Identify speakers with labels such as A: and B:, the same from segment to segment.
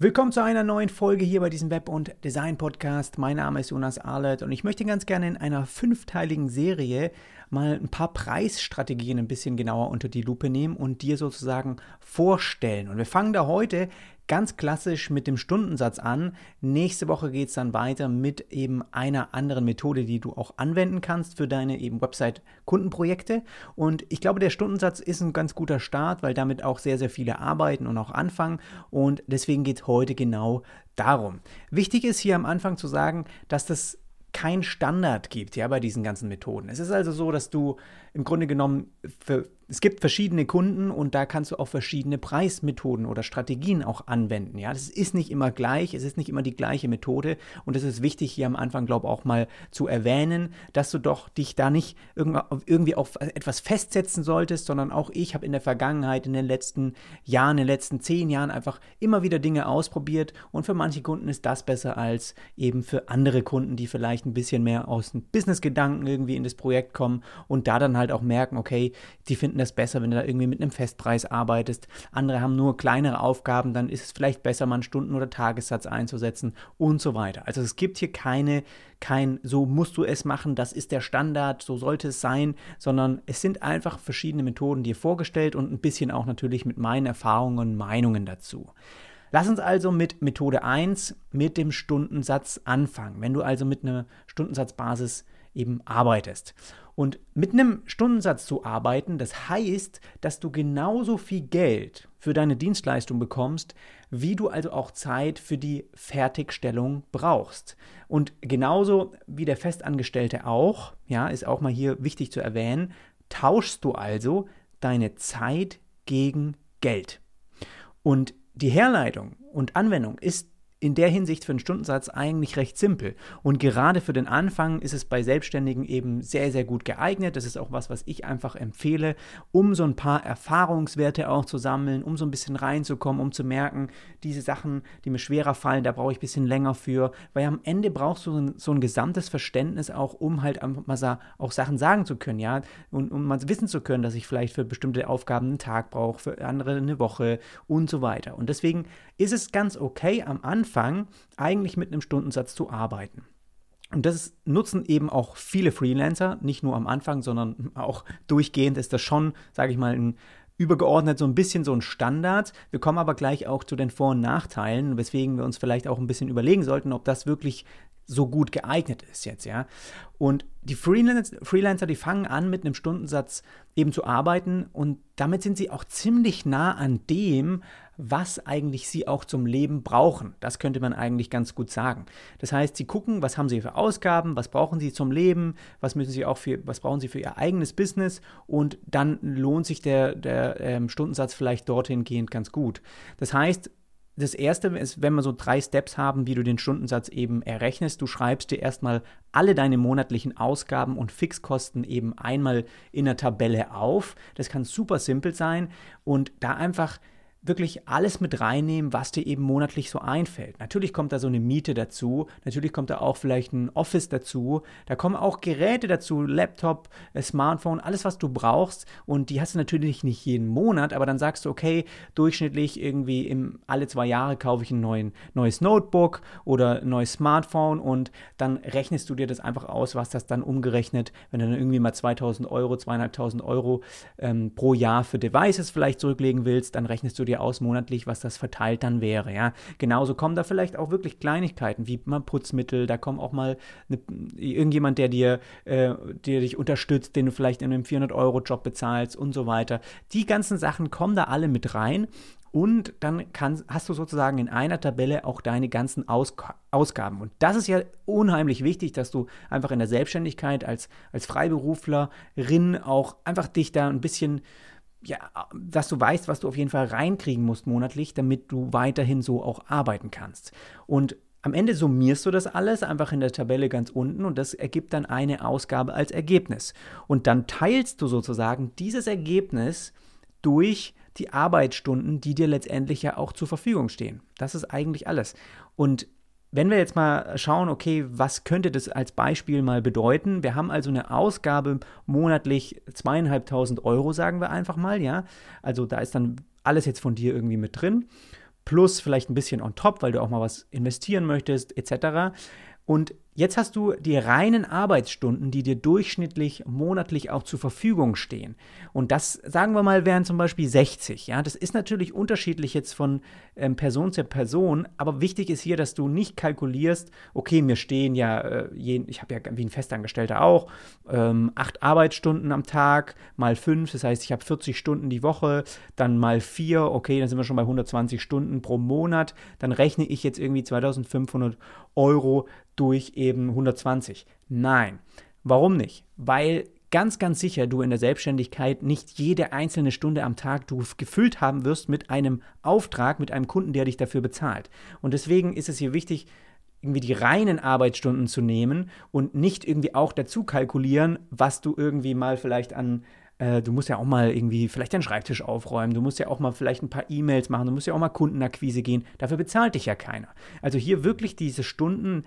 A: Willkommen zu einer neuen Folge hier bei diesem Web- und Design-Podcast. Mein Name ist Jonas Arlett und ich möchte ganz gerne in einer fünfteiligen Serie mal ein paar Preisstrategien ein bisschen genauer unter die Lupe nehmen und dir sozusagen vorstellen. Und wir fangen da heute ganz klassisch mit dem Stundensatz an. Nächste Woche geht es dann weiter mit eben einer anderen Methode, die du auch anwenden kannst für deine eben Website-Kundenprojekte. Und ich glaube, der Stundensatz ist ein ganz guter Start, weil damit auch sehr, sehr viele arbeiten und auch anfangen. Und deswegen geht es heute genau darum. Wichtig ist hier am Anfang zu sagen, dass das kein Standard gibt, ja, bei diesen ganzen Methoden. Es ist also so, dass du im Grunde genommen für es gibt verschiedene Kunden und da kannst du auch verschiedene Preismethoden oder Strategien auch anwenden. Ja, das ist nicht immer gleich, es ist nicht immer die gleiche Methode und es ist wichtig hier am Anfang, glaube ich, auch mal zu erwähnen, dass du doch dich da nicht irgendwie auf etwas festsetzen solltest, sondern auch ich habe in der Vergangenheit, in den letzten Jahren, in den letzten zehn Jahren einfach immer wieder Dinge ausprobiert und für manche Kunden ist das besser als eben für andere Kunden, die vielleicht ein bisschen mehr aus dem Business-Gedanken irgendwie in das Projekt kommen und da dann halt auch merken, okay, die finden finden das besser, wenn du da irgendwie mit einem Festpreis arbeitest. Andere haben nur kleinere Aufgaben, dann ist es vielleicht besser, mal einen Stunden- oder Tagessatz einzusetzen und so weiter. Also es gibt hier keine, kein, so musst du es machen, das ist der Standard, so sollte es sein, sondern es sind einfach verschiedene Methoden dir vorgestellt und ein bisschen auch natürlich mit meinen Erfahrungen und Meinungen dazu. Lass uns also mit Methode 1 mit dem Stundensatz anfangen. Wenn du also mit einer Stundensatzbasis eben arbeitest. Und mit einem Stundensatz zu arbeiten, das heißt, dass du genauso viel Geld für deine Dienstleistung bekommst, wie du also auch Zeit für die Fertigstellung brauchst. Und genauso wie der Festangestellte auch, ja, ist auch mal hier wichtig zu erwähnen, tauschst du also deine Zeit gegen Geld. Und die Herleitung und Anwendung ist in der Hinsicht für den Stundensatz eigentlich recht simpel. Und gerade für den Anfang ist es bei Selbstständigen eben sehr, sehr gut geeignet. Das ist auch was, was ich einfach empfehle, um so ein paar Erfahrungswerte auch zu sammeln, um so ein bisschen reinzukommen, um zu merken, diese Sachen, die mir schwerer fallen, da brauche ich ein bisschen länger für. Weil am Ende brauchst du so ein, so ein gesamtes Verständnis auch, um halt mal auch Sachen sagen zu können, ja. Und um mal wissen zu können, dass ich vielleicht für bestimmte Aufgaben einen Tag brauche, für andere eine Woche und so weiter. Und deswegen ist es ganz okay am Anfang, Anfang eigentlich mit einem Stundensatz zu arbeiten. Und das nutzen eben auch viele Freelancer, nicht nur am Anfang, sondern auch durchgehend ist das schon, sage ich mal, ein übergeordnet so ein bisschen so ein Standard. Wir kommen aber gleich auch zu den Vor- und Nachteilen, weswegen wir uns vielleicht auch ein bisschen überlegen sollten, ob das wirklich so gut geeignet ist jetzt, ja. Und die Freelancer, die fangen an, mit einem Stundensatz eben zu arbeiten und damit sind sie auch ziemlich nah an dem, was eigentlich sie auch zum Leben brauchen. Das könnte man eigentlich ganz gut sagen. Das heißt, sie gucken, was haben sie für Ausgaben, was brauchen sie zum Leben, was müssen sie auch für, was brauchen sie für ihr eigenes Business und dann lohnt sich der, der ähm, Stundensatz vielleicht dorthin gehend ganz gut. Das heißt, das erste ist, wenn wir so drei Steps haben, wie du den Stundensatz eben errechnest. Du schreibst dir erstmal alle deine monatlichen Ausgaben und Fixkosten eben einmal in der Tabelle auf. Das kann super simpel sein und da einfach wirklich alles mit reinnehmen, was dir eben monatlich so einfällt. Natürlich kommt da so eine Miete dazu, natürlich kommt da auch vielleicht ein Office dazu, da kommen auch Geräte dazu, Laptop, äh, Smartphone, alles, was du brauchst und die hast du natürlich nicht jeden Monat, aber dann sagst du, okay, durchschnittlich irgendwie im, alle zwei Jahre kaufe ich ein neuen, neues Notebook oder ein neues Smartphone und dann rechnest du dir das einfach aus, was das dann umgerechnet, wenn du dann irgendwie mal 2000 Euro, zweieinhalbtausend Euro ähm, pro Jahr für Devices vielleicht zurücklegen willst, dann rechnest du dir aus monatlich, was das verteilt dann wäre. Ja? Genauso kommen da vielleicht auch wirklich Kleinigkeiten wie mal Putzmittel, da kommt auch mal eine, irgendjemand, der dir, äh, der dich unterstützt, den du vielleicht in einem 400-Euro-Job bezahlst und so weiter. Die ganzen Sachen kommen da alle mit rein. Und dann kann, hast du sozusagen in einer Tabelle auch deine ganzen Aus Ausgaben. Und das ist ja unheimlich wichtig, dass du einfach in der Selbstständigkeit als, als Freiberuflerin auch einfach dich da ein bisschen ja, dass du weißt, was du auf jeden Fall reinkriegen musst monatlich, damit du weiterhin so auch arbeiten kannst. Und am Ende summierst du das alles einfach in der Tabelle ganz unten und das ergibt dann eine Ausgabe als Ergebnis. Und dann teilst du sozusagen dieses Ergebnis durch die Arbeitsstunden, die dir letztendlich ja auch zur Verfügung stehen. Das ist eigentlich alles. Und wenn wir jetzt mal schauen, okay, was könnte das als Beispiel mal bedeuten? Wir haben also eine Ausgabe monatlich zweieinhalbtausend Euro, sagen wir einfach mal, ja. Also da ist dann alles jetzt von dir irgendwie mit drin. plus vielleicht ein bisschen on top, weil du auch mal was investieren möchtest, etc. Und Jetzt hast du die reinen Arbeitsstunden, die dir durchschnittlich monatlich auch zur Verfügung stehen. Und das, sagen wir mal, wären zum Beispiel 60. Ja, das ist natürlich unterschiedlich jetzt von ähm, Person zu Person, aber wichtig ist hier, dass du nicht kalkulierst, okay, mir stehen ja, äh, je, ich habe ja wie ein Festangestellter auch, ähm, acht Arbeitsstunden am Tag mal fünf, das heißt, ich habe 40 Stunden die Woche, dann mal vier, okay, dann sind wir schon bei 120 Stunden pro Monat, dann rechne ich jetzt irgendwie 2500 Euro durch eben 120. Nein. Warum nicht? Weil ganz, ganz sicher du in der Selbstständigkeit nicht jede einzelne Stunde am Tag du gefüllt haben wirst mit einem Auftrag, mit einem Kunden, der dich dafür bezahlt. Und deswegen ist es hier wichtig, irgendwie die reinen Arbeitsstunden zu nehmen und nicht irgendwie auch dazu kalkulieren, was du irgendwie mal vielleicht an äh, du musst ja auch mal irgendwie vielleicht deinen Schreibtisch aufräumen, du musst ja auch mal vielleicht ein paar E-Mails machen, du musst ja auch mal Kundenakquise gehen. Dafür bezahlt dich ja keiner. Also hier wirklich diese Stunden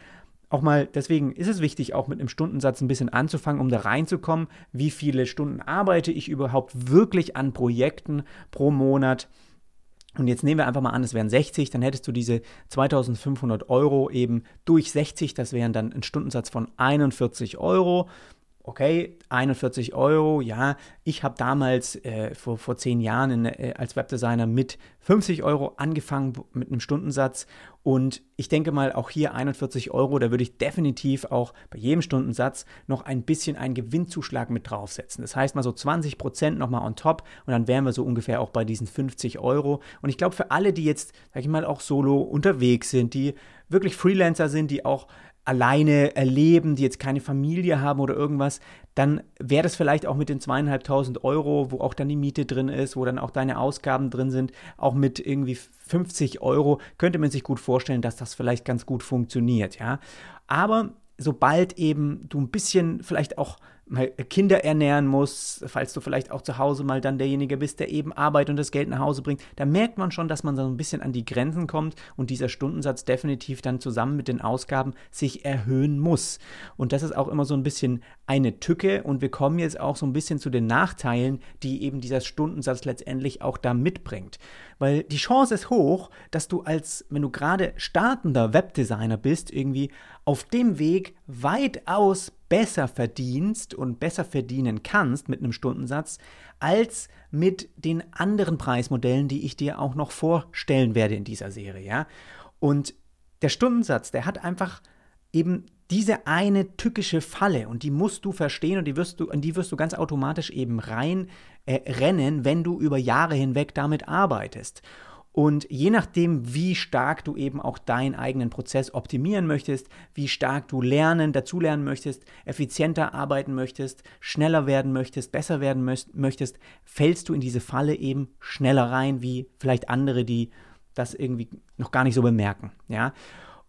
A: auch mal, deswegen ist es wichtig, auch mit einem Stundensatz ein bisschen anzufangen, um da reinzukommen, wie viele Stunden arbeite ich überhaupt wirklich an Projekten pro Monat. Und jetzt nehmen wir einfach mal an, es wären 60, dann hättest du diese 2500 Euro eben durch 60, das wären dann ein Stundensatz von 41 Euro okay, 41 Euro, ja, ich habe damals äh, vor, vor zehn Jahren in, äh, als Webdesigner mit 50 Euro angefangen mit einem Stundensatz und ich denke mal auch hier 41 Euro, da würde ich definitiv auch bei jedem Stundensatz noch ein bisschen einen Gewinnzuschlag mit draufsetzen. Das heißt mal so 20 Prozent nochmal on top und dann wären wir so ungefähr auch bei diesen 50 Euro. Und ich glaube für alle, die jetzt, sag ich mal, auch solo unterwegs sind, die wirklich Freelancer sind, die auch alleine erleben, die jetzt keine Familie haben oder irgendwas, dann wäre das vielleicht auch mit den zweieinhalbtausend Euro, wo auch dann die Miete drin ist, wo dann auch deine Ausgaben drin sind, auch mit irgendwie 50 Euro, könnte man sich gut vorstellen, dass das vielleicht ganz gut funktioniert, ja. Aber sobald eben du ein bisschen vielleicht auch Kinder ernähren musst, falls du vielleicht auch zu Hause mal dann derjenige bist, der eben Arbeit und das Geld nach Hause bringt, da merkt man schon, dass man so ein bisschen an die Grenzen kommt und dieser Stundensatz definitiv dann zusammen mit den Ausgaben sich erhöhen muss. Und das ist auch immer so ein bisschen eine Tücke und wir kommen jetzt auch so ein bisschen zu den Nachteilen, die eben dieser Stundensatz letztendlich auch da mitbringt. Weil die Chance ist hoch, dass du als, wenn du gerade startender Webdesigner bist, irgendwie auf dem Weg weitaus besser verdienst und besser verdienen kannst mit einem Stundensatz, als mit den anderen Preismodellen, die ich dir auch noch vorstellen werde in dieser Serie, ja. Und der Stundensatz, der hat einfach eben diese eine tückische Falle und die musst du verstehen und die wirst du, in die wirst du ganz automatisch eben rein äh, rennen, wenn du über Jahre hinweg damit arbeitest. Und je nachdem, wie stark du eben auch deinen eigenen Prozess optimieren möchtest, wie stark du lernen, dazulernen möchtest, effizienter arbeiten möchtest, schneller werden möchtest, besser werden möchtest, fällst du in diese Falle eben schneller rein, wie vielleicht andere, die das irgendwie noch gar nicht so bemerken. Ja.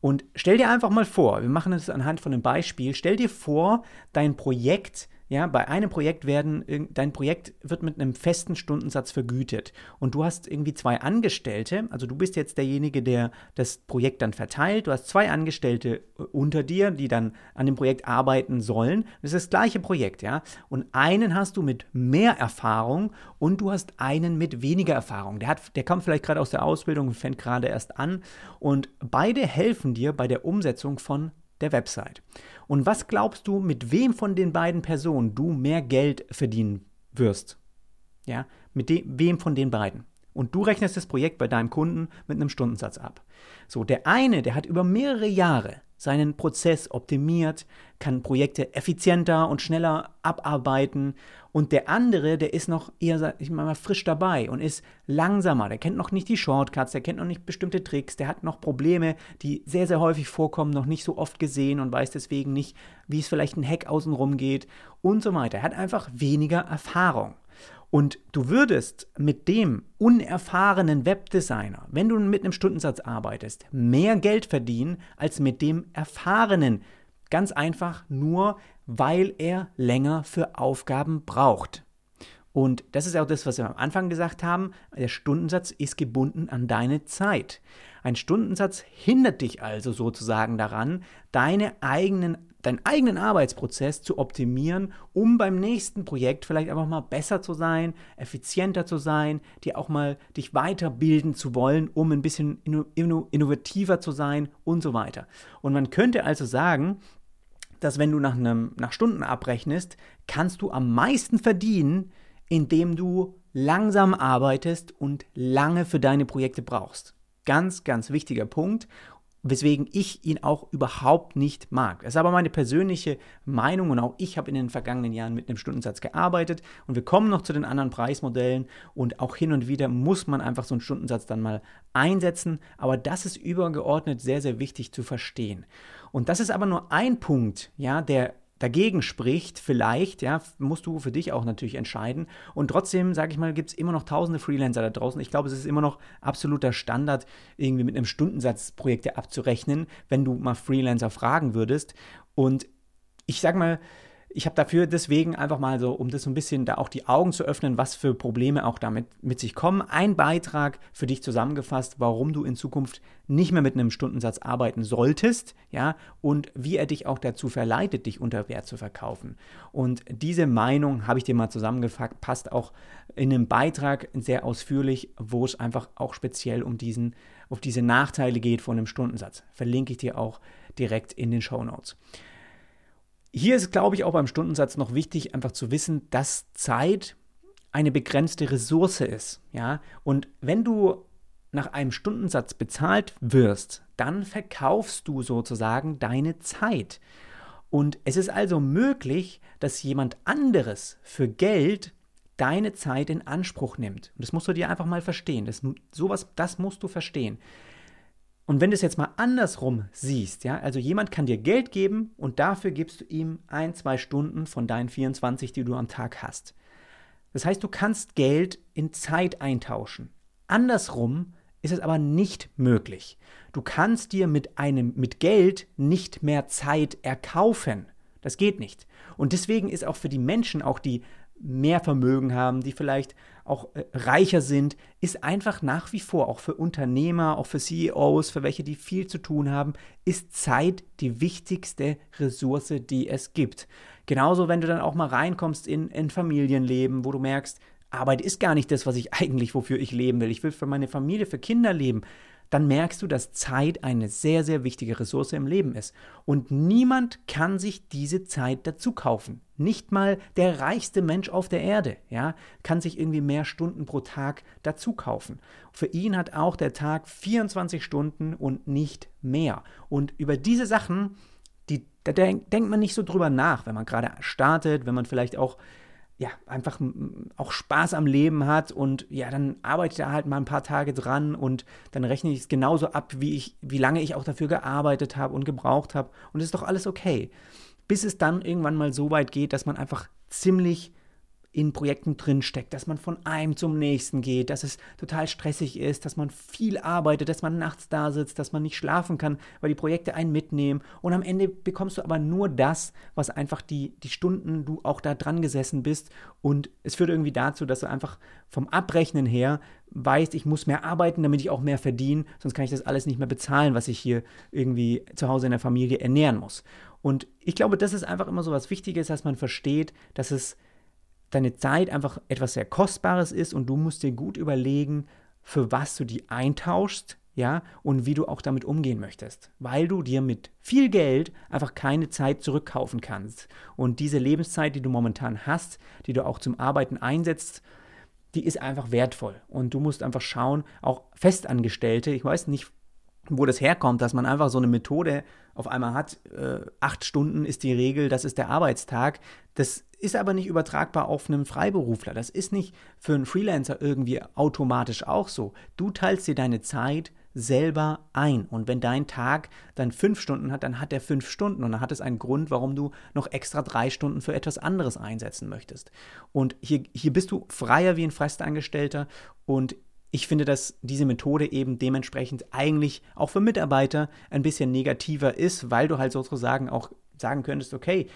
A: Und stell dir einfach mal vor, wir machen es anhand von einem Beispiel, stell dir vor, dein Projekt ja, bei einem Projekt werden, dein Projekt wird mit einem festen Stundensatz vergütet und du hast irgendwie zwei Angestellte, also du bist jetzt derjenige, der das Projekt dann verteilt, du hast zwei Angestellte äh, unter dir, die dann an dem Projekt arbeiten sollen. Das ist das gleiche Projekt, ja. Und einen hast du mit mehr Erfahrung und du hast einen mit weniger Erfahrung. Der, hat, der kommt vielleicht gerade aus der Ausbildung und fängt gerade erst an und beide helfen dir bei der Umsetzung von der Website. Und was glaubst du, mit wem von den beiden Personen du mehr Geld verdienen wirst? Ja, mit wem von den beiden? Und du rechnest das Projekt bei deinem Kunden mit einem Stundensatz ab. So, der eine, der hat über mehrere Jahre seinen Prozess optimiert, kann Projekte effizienter und schneller abarbeiten. Und der andere, der ist noch eher, ich mal, frisch dabei und ist langsamer. Der kennt noch nicht die Shortcuts, der kennt noch nicht bestimmte Tricks, der hat noch Probleme, die sehr, sehr häufig vorkommen, noch nicht so oft gesehen und weiß deswegen nicht, wie es vielleicht ein Hack außenrum geht und so weiter. Er hat einfach weniger Erfahrung. Und du würdest mit dem unerfahrenen Webdesigner, wenn du mit einem Stundensatz arbeitest, mehr Geld verdienen als mit dem erfahrenen. Ganz einfach nur, weil er länger für Aufgaben braucht. Und das ist auch das, was wir am Anfang gesagt haben. Der Stundensatz ist gebunden an deine Zeit. Ein Stundensatz hindert dich also sozusagen daran, deine eigenen deinen eigenen Arbeitsprozess zu optimieren, um beim nächsten Projekt vielleicht einfach mal besser zu sein, effizienter zu sein, dir auch mal dich weiterbilden zu wollen, um ein bisschen innovativer zu sein und so weiter. Und man könnte also sagen, dass wenn du nach, einem, nach Stunden abrechnest, kannst du am meisten verdienen, indem du langsam arbeitest und lange für deine Projekte brauchst. Ganz, ganz wichtiger Punkt weswegen ich ihn auch überhaupt nicht mag. Das ist aber meine persönliche Meinung und auch ich habe in den vergangenen Jahren mit einem Stundensatz gearbeitet und wir kommen noch zu den anderen Preismodellen und auch hin und wieder muss man einfach so einen Stundensatz dann mal einsetzen, aber das ist übergeordnet sehr, sehr wichtig zu verstehen. Und das ist aber nur ein Punkt, ja, der dagegen spricht, vielleicht, ja, musst du für dich auch natürlich entscheiden. Und trotzdem, sage ich mal, gibt es immer noch tausende Freelancer da draußen. Ich glaube, es ist immer noch absoluter Standard, irgendwie mit einem Stundensatz Projekte abzurechnen, wenn du mal Freelancer fragen würdest. Und ich sage mal, ich habe dafür deswegen einfach mal so, um das so ein bisschen da auch die Augen zu öffnen, was für Probleme auch damit mit sich kommen, ein Beitrag für dich zusammengefasst, warum du in Zukunft nicht mehr mit einem Stundensatz arbeiten solltest, ja, und wie er dich auch dazu verleitet, dich unter Wert zu verkaufen. Und diese Meinung habe ich dir mal zusammengefasst, passt auch in einem Beitrag sehr ausführlich, wo es einfach auch speziell um diesen, auf diese Nachteile geht von einem Stundensatz. Verlinke ich dir auch direkt in den Show Notes. Hier ist, glaube ich, auch beim Stundensatz noch wichtig, einfach zu wissen, dass Zeit eine begrenzte Ressource ist. Ja? Und wenn du nach einem Stundensatz bezahlt wirst, dann verkaufst du sozusagen deine Zeit. Und es ist also möglich, dass jemand anderes für Geld deine Zeit in Anspruch nimmt. Und das musst du dir einfach mal verstehen. Das, sowas, das musst du verstehen. Und wenn du es jetzt mal andersrum siehst, ja, also jemand kann dir Geld geben und dafür gibst du ihm ein, zwei Stunden von deinen 24, die du am Tag hast. Das heißt, du kannst Geld in Zeit eintauschen. Andersrum ist es aber nicht möglich. Du kannst dir mit einem mit Geld nicht mehr Zeit erkaufen. Das geht nicht. Und deswegen ist auch für die Menschen, auch die mehr Vermögen haben, die vielleicht auch äh, reicher sind, ist einfach nach wie vor, auch für Unternehmer, auch für CEOs, für welche, die viel zu tun haben, ist Zeit die wichtigste Ressource, die es gibt. Genauso, wenn du dann auch mal reinkommst in ein Familienleben, wo du merkst, Arbeit ist gar nicht das, was ich eigentlich, wofür ich leben will. Ich will für meine Familie, für Kinder leben dann merkst du, dass Zeit eine sehr, sehr wichtige Ressource im Leben ist. Und niemand kann sich diese Zeit dazu kaufen. Nicht mal der reichste Mensch auf der Erde, ja, kann sich irgendwie mehr Stunden pro Tag dazu kaufen. Für ihn hat auch der Tag 24 Stunden und nicht mehr. Und über diese Sachen, die, da denkt man nicht so drüber nach, wenn man gerade startet, wenn man vielleicht auch ja, einfach auch Spaß am Leben hat und ja, dann arbeitet er halt mal ein paar Tage dran und dann rechne ich es genauso ab, wie ich, wie lange ich auch dafür gearbeitet habe und gebraucht habe und es ist doch alles okay. Bis es dann irgendwann mal so weit geht, dass man einfach ziemlich in Projekten drinsteckt, dass man von einem zum nächsten geht, dass es total stressig ist, dass man viel arbeitet, dass man nachts da sitzt, dass man nicht schlafen kann, weil die Projekte einen mitnehmen. Und am Ende bekommst du aber nur das, was einfach die, die Stunden du auch da dran gesessen bist. Und es führt irgendwie dazu, dass du einfach vom Abrechnen her weißt, ich muss mehr arbeiten, damit ich auch mehr verdiene, sonst kann ich das alles nicht mehr bezahlen, was ich hier irgendwie zu Hause in der Familie ernähren muss. Und ich glaube, das ist einfach immer so was Wichtiges, dass man versteht, dass es deine Zeit einfach etwas sehr Kostbares ist und du musst dir gut überlegen, für was du die eintauschst, ja, und wie du auch damit umgehen möchtest, weil du dir mit viel Geld einfach keine Zeit zurückkaufen kannst. Und diese Lebenszeit, die du momentan hast, die du auch zum Arbeiten einsetzt, die ist einfach wertvoll. Und du musst einfach schauen, auch Festangestellte, ich weiß nicht, wo das herkommt, dass man einfach so eine Methode auf einmal hat, äh, acht Stunden ist die Regel, das ist der Arbeitstag. Das ist aber nicht übertragbar auf einen Freiberufler. Das ist nicht für einen Freelancer irgendwie automatisch auch so. Du teilst dir deine Zeit selber ein. Und wenn dein Tag dann fünf Stunden hat, dann hat er fünf Stunden. Und dann hat es einen Grund, warum du noch extra drei Stunden für etwas anderes einsetzen möchtest. Und hier, hier bist du freier wie ein Festangestellter. Und ich finde, dass diese Methode eben dementsprechend eigentlich auch für Mitarbeiter ein bisschen negativer ist, weil du halt sozusagen auch sagen könntest, okay,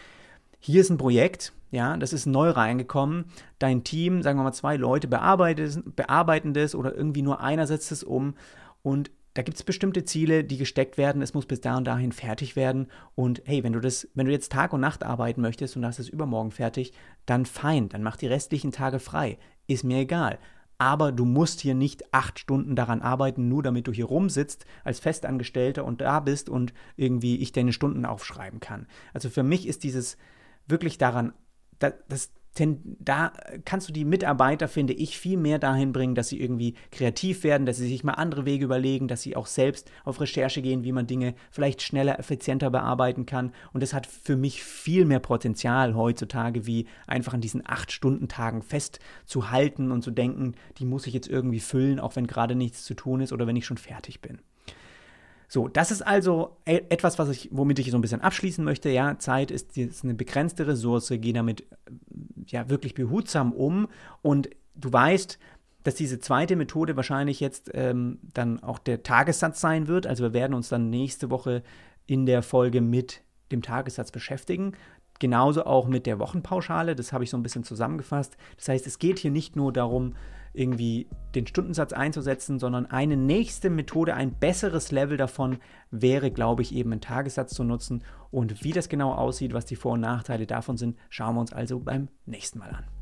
A: hier ist ein Projekt, ja, das ist neu reingekommen, dein Team, sagen wir mal zwei Leute bearbeiten das oder irgendwie nur einer setzt es um und da gibt es bestimmte Ziele, die gesteckt werden. Es muss bis da und dahin fertig werden. Und hey, wenn du das, wenn du jetzt Tag und Nacht arbeiten möchtest und hast es übermorgen fertig, dann fein, dann mach die restlichen Tage frei. Ist mir egal. Aber du musst hier nicht acht Stunden daran arbeiten, nur damit du hier rumsitzt als Festangestellter und da bist und irgendwie ich deine Stunden aufschreiben kann. Also für mich ist dieses wirklich daran, das, das da kannst du die Mitarbeiter, finde ich, viel mehr dahin bringen, dass sie irgendwie kreativ werden, dass sie sich mal andere Wege überlegen, dass sie auch selbst auf Recherche gehen, wie man Dinge vielleicht schneller, effizienter bearbeiten kann. Und das hat für mich viel mehr Potenzial heutzutage, wie einfach an diesen acht-Stunden-Tagen festzuhalten und zu denken, die muss ich jetzt irgendwie füllen, auch wenn gerade nichts zu tun ist oder wenn ich schon fertig bin. So, das ist also e-, etwas, was ich, womit ich so ein bisschen abschließen möchte. Ja, Zeit ist, ist eine begrenzte Ressource, geh damit ja wirklich behutsam um und du weißt, dass diese zweite Methode wahrscheinlich jetzt ähm, dann auch der Tagessatz sein wird. Also wir werden uns dann nächste Woche in der Folge mit dem Tagessatz beschäftigen. Genauso auch mit der Wochenpauschale, das habe ich so ein bisschen zusammengefasst. Das heißt, es geht hier nicht nur darum, irgendwie den Stundensatz einzusetzen, sondern eine nächste Methode, ein besseres Level davon wäre, glaube ich, eben einen Tagessatz zu nutzen. Und wie das genau aussieht, was die Vor- und Nachteile davon sind, schauen wir uns also beim nächsten Mal an.